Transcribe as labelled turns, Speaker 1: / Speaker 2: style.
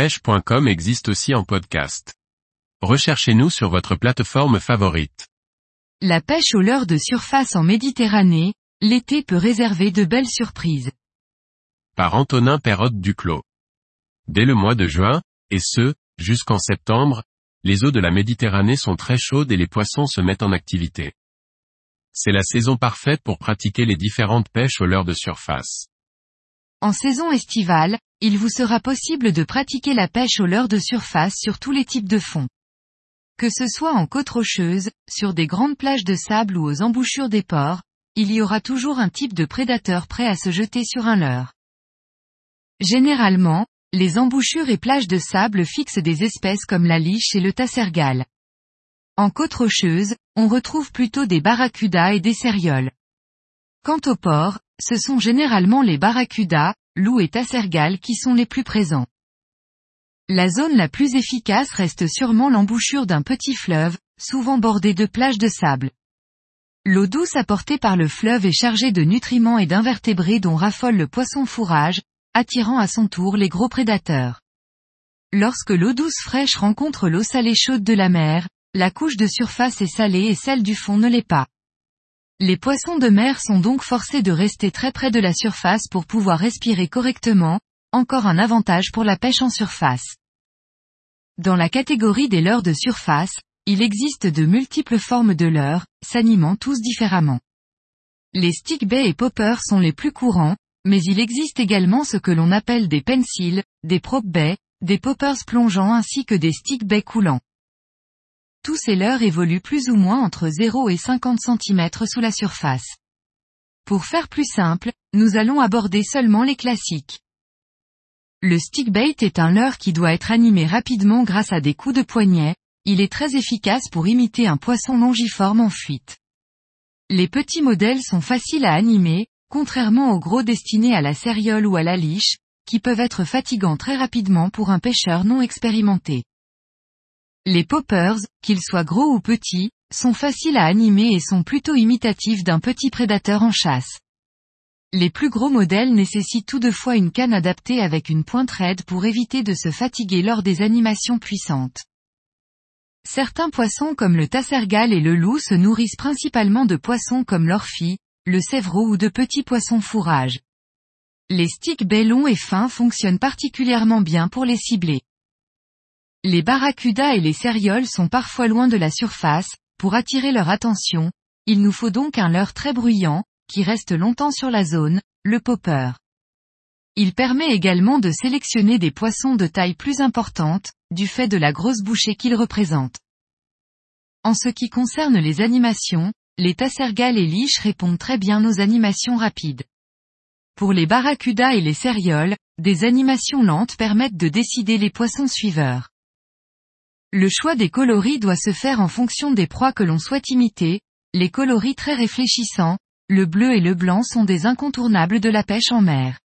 Speaker 1: pêche.com existe aussi en podcast. Recherchez-nous sur votre plateforme favorite.
Speaker 2: La pêche au leurre de surface en Méditerranée, l'été peut réserver de belles surprises.
Speaker 1: Par Antonin Perrotte Duclos. Dès le mois de juin, et ce, jusqu'en septembre, les eaux de la Méditerranée sont très chaudes et les poissons se mettent en activité. C'est la saison parfaite pour pratiquer les différentes pêches au leurre de surface.
Speaker 2: En saison estivale, il vous sera possible de pratiquer la pêche au leurre de surface sur tous les types de fonds. Que ce soit en côte rocheuse, sur des grandes plages de sable ou aux embouchures des ports, il y aura toujours un type de prédateur prêt à se jeter sur un leurre. Généralement, les embouchures et plages de sable fixent des espèces comme la liche et le tassergale. En côte rocheuse, on retrouve plutôt des barracudas et des cérioles. Quant aux porcs, ce sont généralement les barracudas, loups et tassergales qui sont les plus présents. La zone la plus efficace reste sûrement l'embouchure d'un petit fleuve, souvent bordé de plages de sable. L'eau douce apportée par le fleuve est chargée de nutriments et d'invertébrés dont raffole le poisson fourrage, attirant à son tour les gros prédateurs. Lorsque l'eau douce fraîche rencontre l'eau salée chaude de la mer, la couche de surface est salée et celle du fond ne l'est pas. Les poissons de mer sont donc forcés de rester très près de la surface pour pouvoir respirer correctement, encore un avantage pour la pêche en surface. Dans la catégorie des leurres de surface, il existe de multiples formes de leurres, s'animant tous différemment. Les stick-bait et poppers sont les plus courants, mais il existe également ce que l'on appelle des pencils, des prop bait, des poppers plongeants ainsi que des stick bait coulants. Tous ces leurres évoluent plus ou moins entre 0 et 50 cm sous la surface. Pour faire plus simple, nous allons aborder seulement les classiques. Le stickbait est un leurre qui doit être animé rapidement grâce à des coups de poignet, il est très efficace pour imiter un poisson longiforme en fuite. Les petits modèles sont faciles à animer, contrairement aux gros destinés à la céréole ou à la liche, qui peuvent être fatigants très rapidement pour un pêcheur non expérimenté. Les poppers, qu'ils soient gros ou petits, sont faciles à animer et sont plutôt imitatifs d'un petit prédateur en chasse. Les plus gros modèles nécessitent toutefois une canne adaptée avec une pointe raide pour éviter de se fatiguer lors des animations puissantes. Certains poissons comme le tassergal et le loup se nourrissent principalement de poissons comme l'orphie, le sévreau ou de petits poissons fourrage. Les sticks bellons et fins fonctionnent particulièrement bien pour les cibler. Les barracudas et les cérioles sont parfois loin de la surface, pour attirer leur attention, il nous faut donc un leurre très bruyant, qui reste longtemps sur la zone, le popper. Il permet également de sélectionner des poissons de taille plus importante, du fait de la grosse bouchée qu'ils représentent. En ce qui concerne les animations, les tassergales et liches répondent très bien aux animations rapides. Pour les barracudas et les cérioles, des animations lentes permettent de décider les poissons suiveurs. Le choix des coloris doit se faire en fonction des proies que l'on souhaite imiter, les coloris très réfléchissants, le bleu et le blanc sont des incontournables de la pêche en mer.